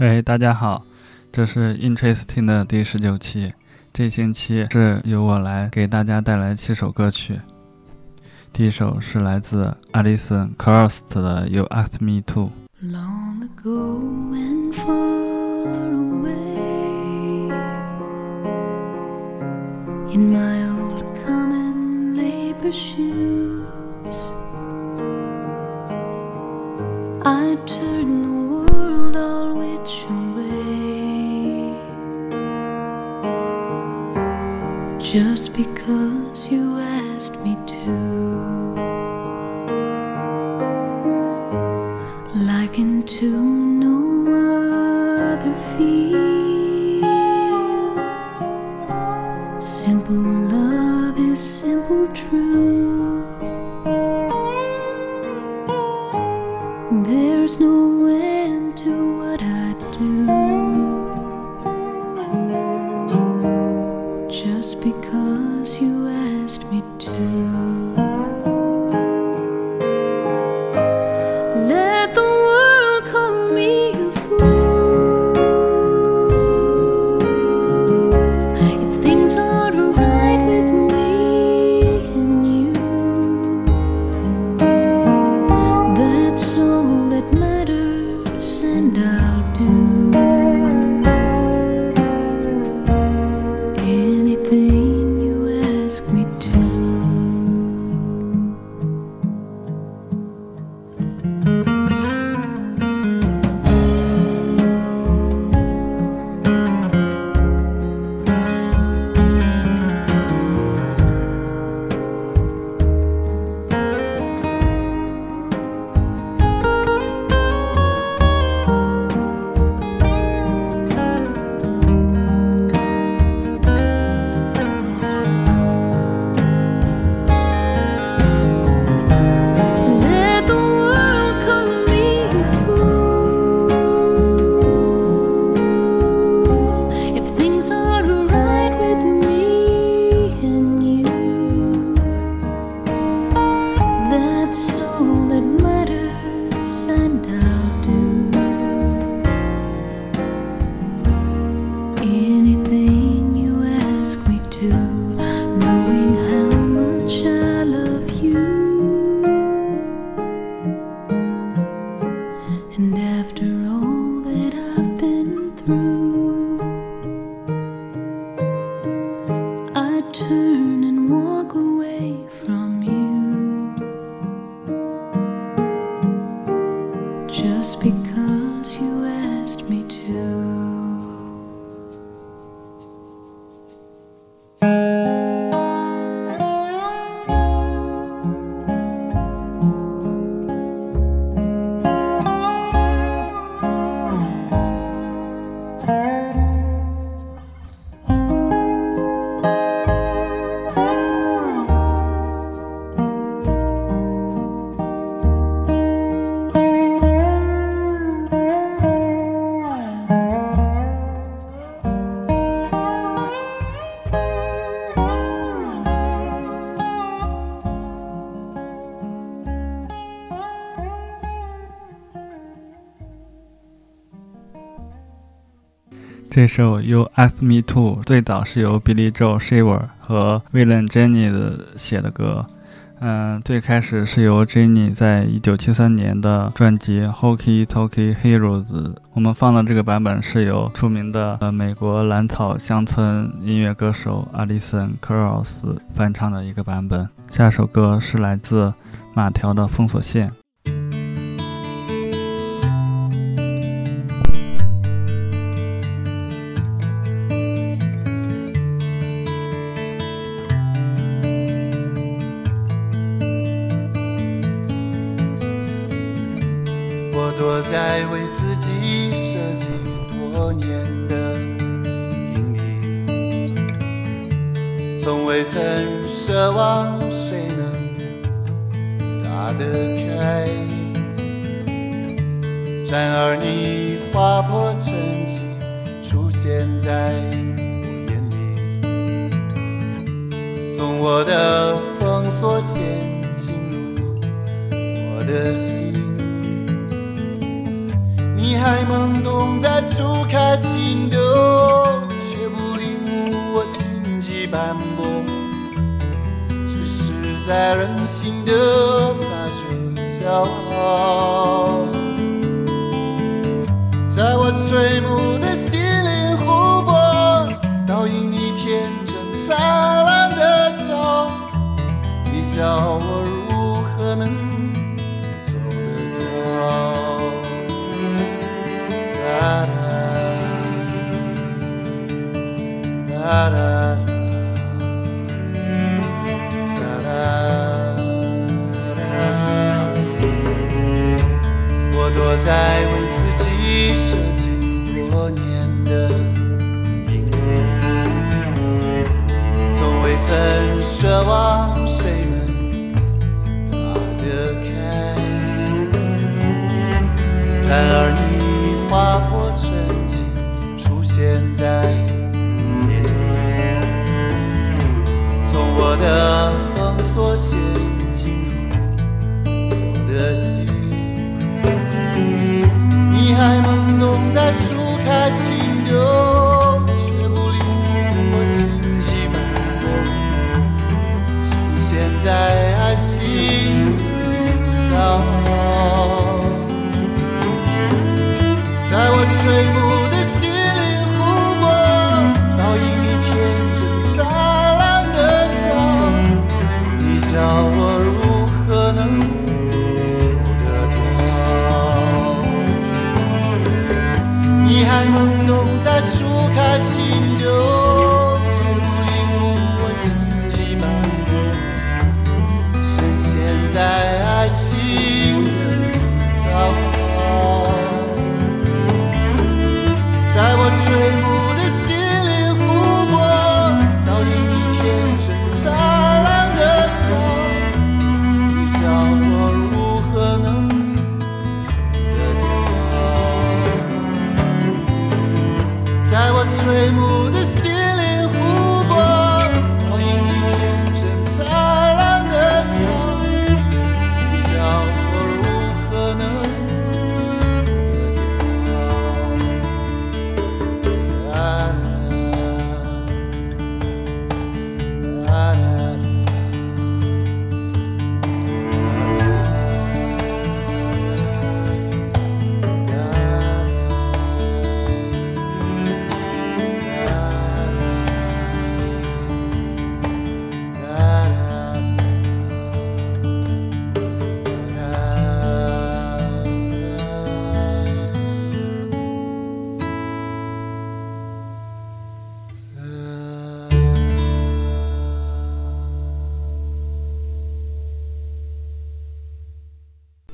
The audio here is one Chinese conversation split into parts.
喂，大家好，这是 Interesting 的第十九期。这星期是由我来给大家带来七首歌曲。第一首是来自 Alison Krauss 的《You Asked Me To》。Long ago and far away, in my old common labor shoes, I turned the away, just because you asked me to. like into no other field. Simple love is simple true. There's no end to what away from 这首《You Ask Me To》最早是由 Billy Joe Shaver 和 Waylon Jennings 写的歌。嗯，最开始是由 Jenny 在一九七三年的专辑《Hokey Toke Heroes》，我们放的这个版本是由出名的呃美国蓝草乡村音乐歌手 Alison Krauss 翻唱的一个版本。下首歌是来自马条的《封锁线》。现在我眼里，从我的封锁线进入我的心。你还懵懂在初开情窦，却不领悟我情迹斑驳，只是在任性的撒着骄傲，在我垂暮的心你叫我如何能走得掉？哒哒哒哒哒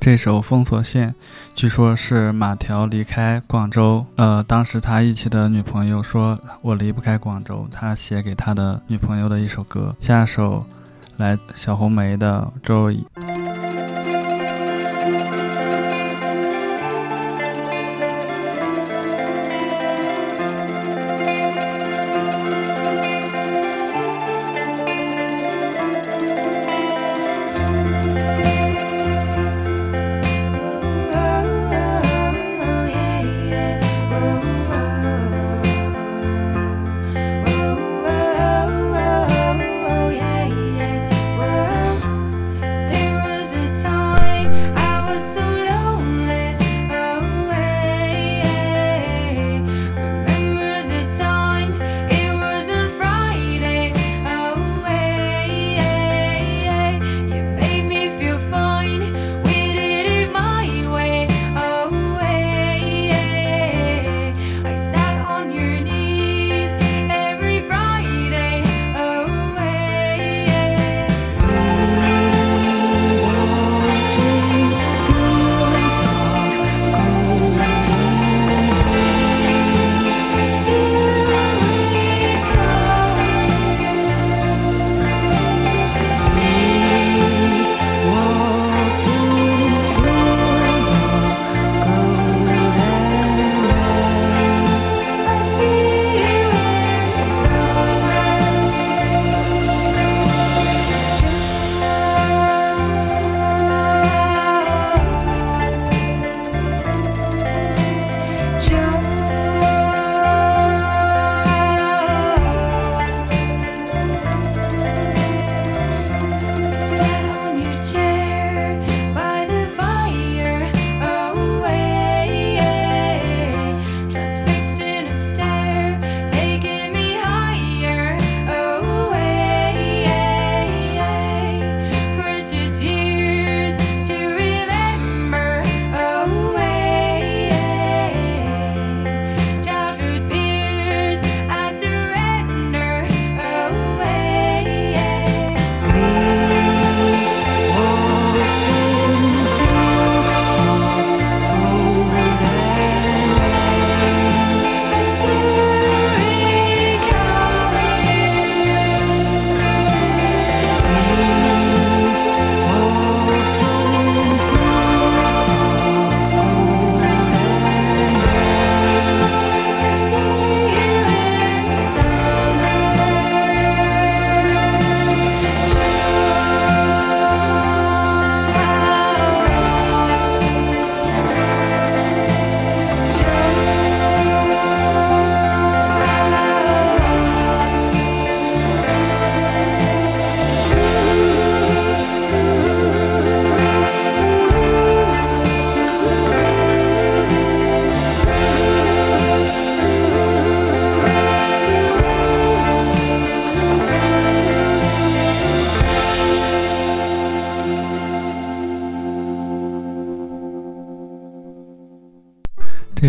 这首《封锁线》，据说是马条离开广州，呃，当时他一起的女朋友说：“我离不开广州。”他写给他的女朋友的一首歌。下首来小红梅的《周易》。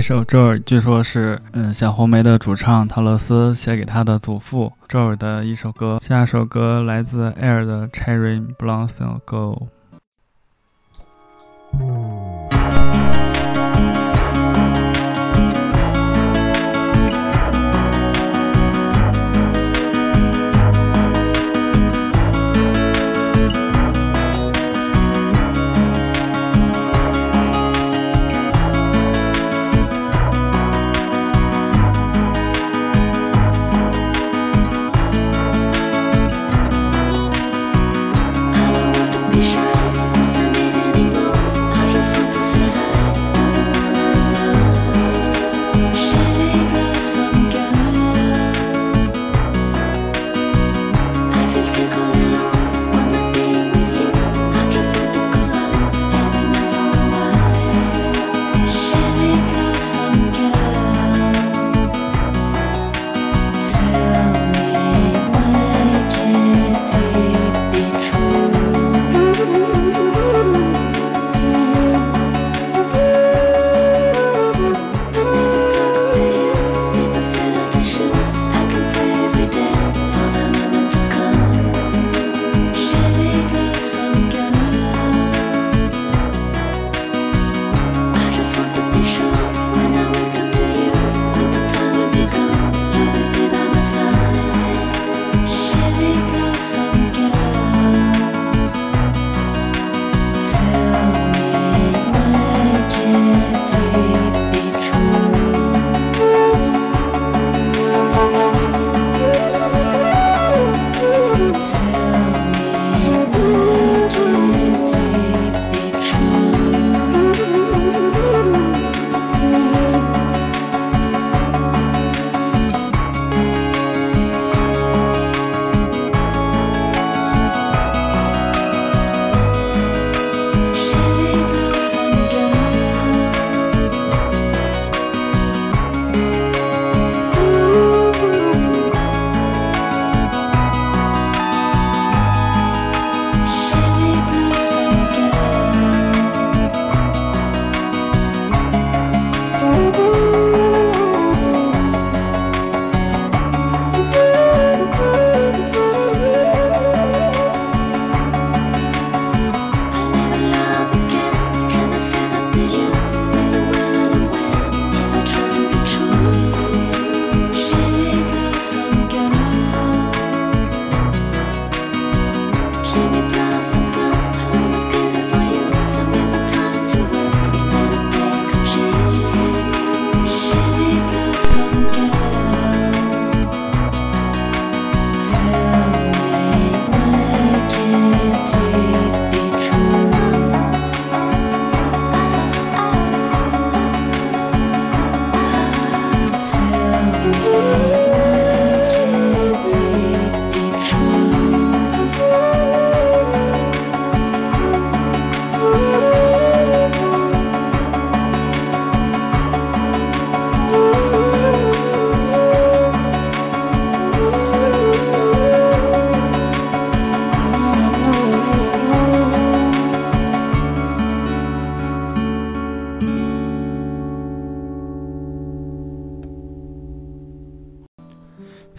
这首《周尔》据说是嗯小红莓的主唱陶乐斯写给他的祖父周尔的一首歌。下首歌来自 Air 的《Cherry Blossom Girl》。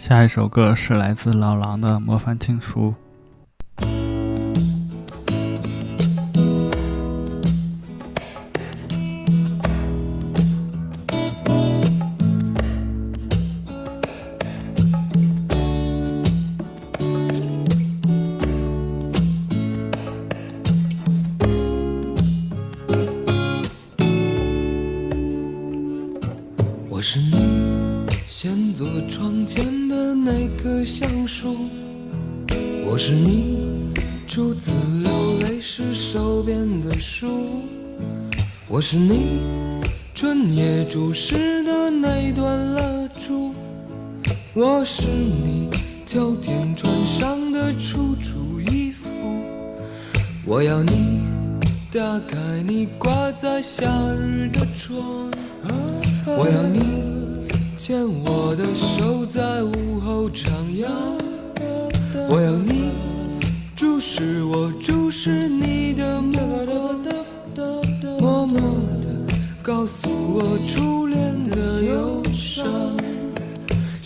下一首歌是来自老狼的《模范情书》。我是你秋天穿上的楚楚衣服，我要你打开你挂在夏日的窗。我要你牵我的手，在午后徜徉。我要你注视我，注视你的目光，默默地告诉我初恋的忧伤。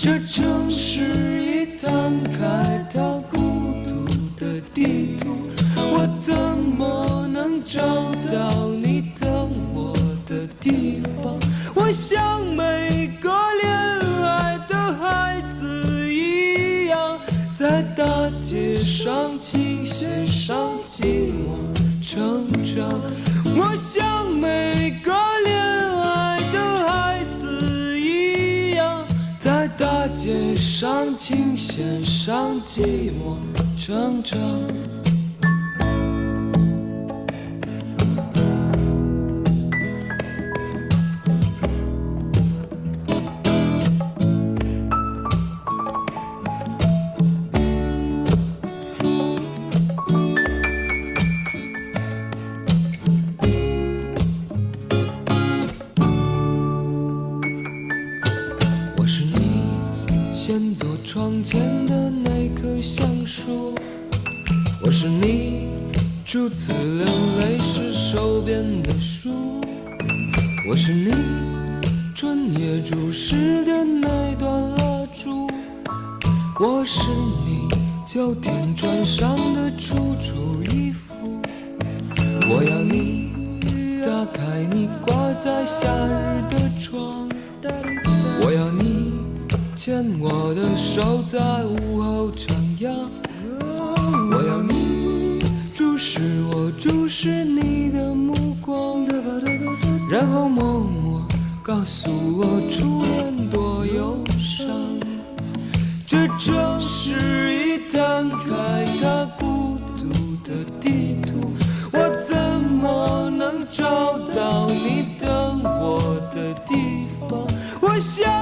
这城市已摊开它孤独的地图，我怎么能找到你等我的地方？我像每个恋爱的孩子一样，在大街上倾斜上寂寞成长。我像每街上琴弦上寂寞成长。次流泪是手边的书，我是你春夜注视的那段蜡烛，我是你秋天穿上的楚楚衣服，我要你打开你挂在夏日的窗。我要你牵我的手，在午后徜徉。是我，注视你的目光，然后默默告诉我初恋多忧伤。这城市已摊开它孤独的地图，我怎么能找到你等我的地方？我想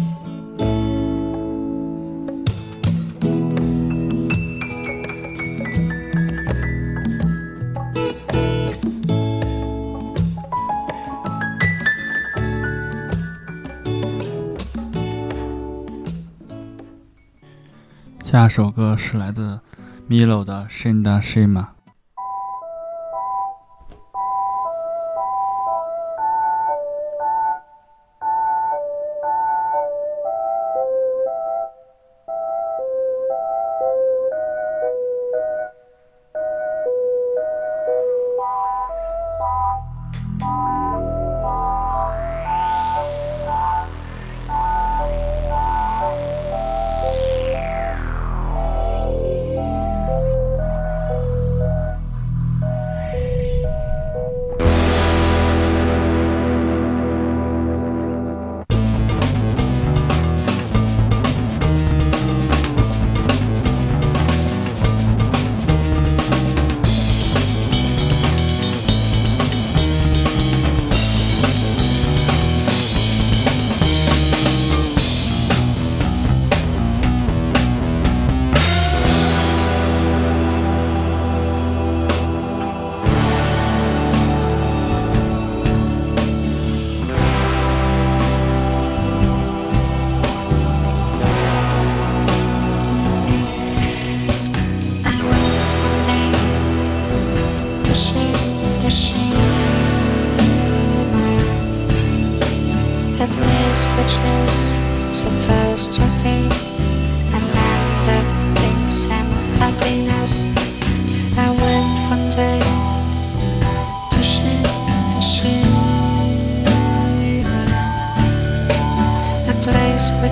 下首歌是来自 Milo 的《Shinda Shima》。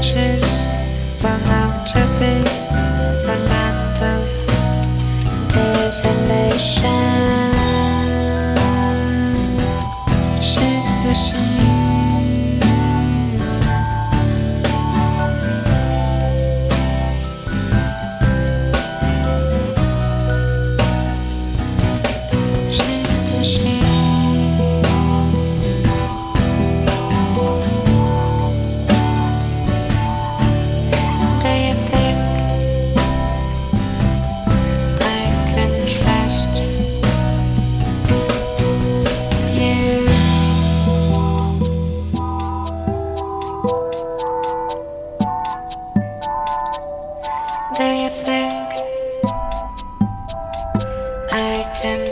touches, but I'm to be. nothing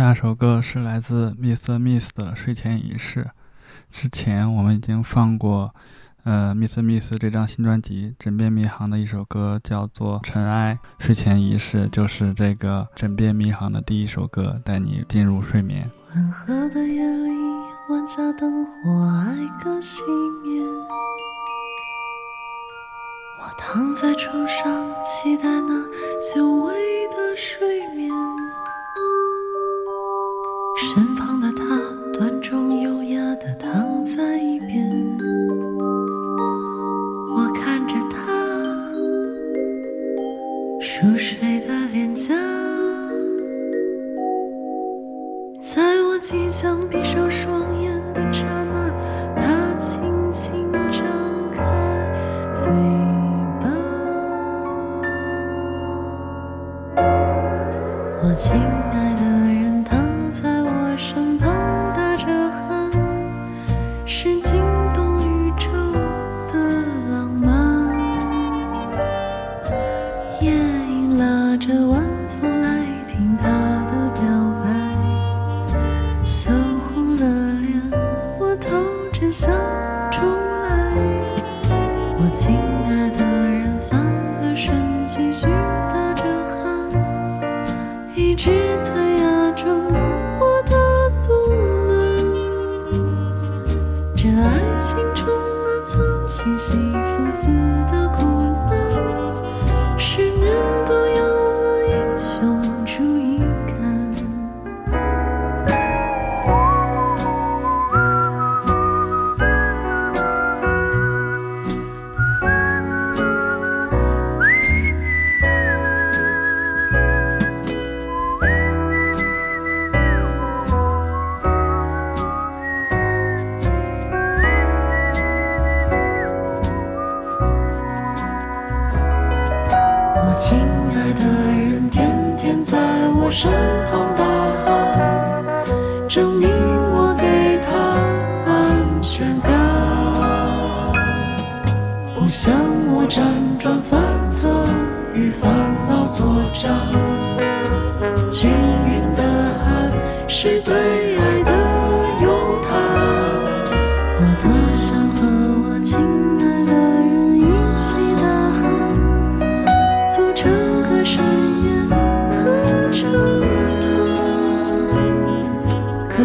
下首歌是来自 Miss Miss 的《睡前仪式》。之前我们已经放过，呃，Miss Miss 这张新专辑《枕边迷航》的一首歌叫做《尘埃》。《睡前仪式》就是这个《枕边迷航》的第一首歌，带你进入睡眠。温和的夜里，万家灯火爱个熄灭，我躺在床上，期待那久违的睡眠。same.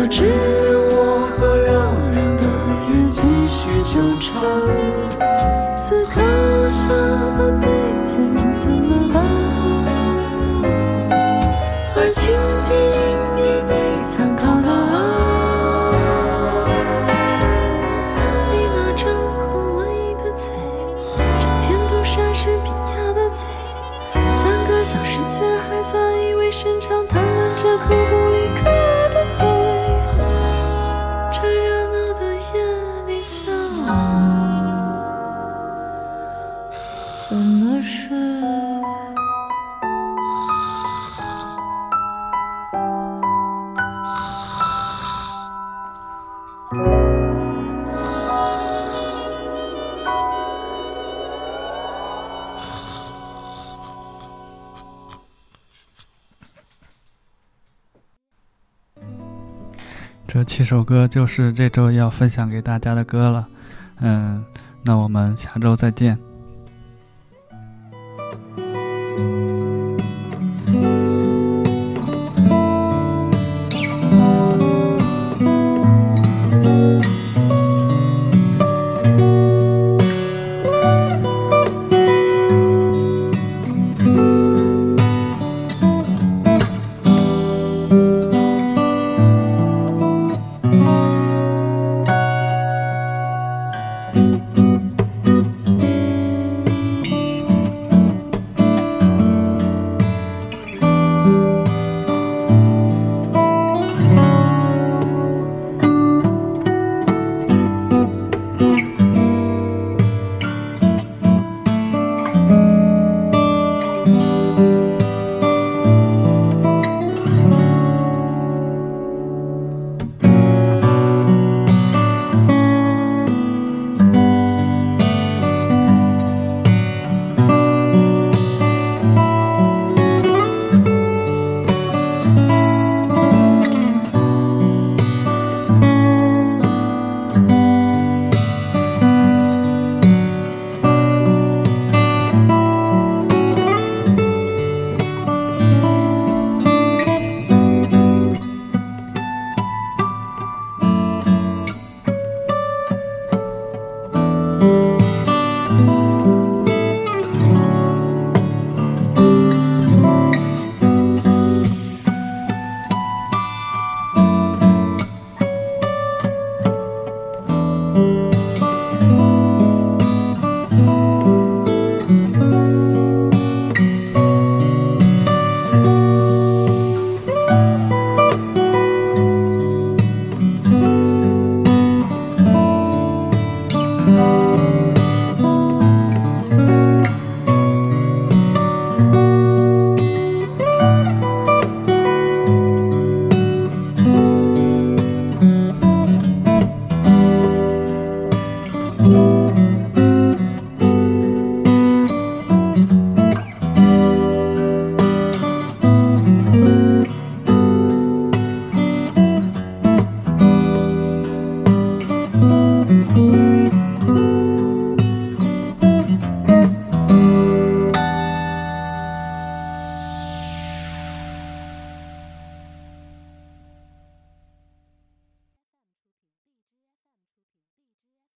只留我和流浪的人继续纠缠这七首歌就是这周要分享给大家的歌了。嗯，那我们下周再见。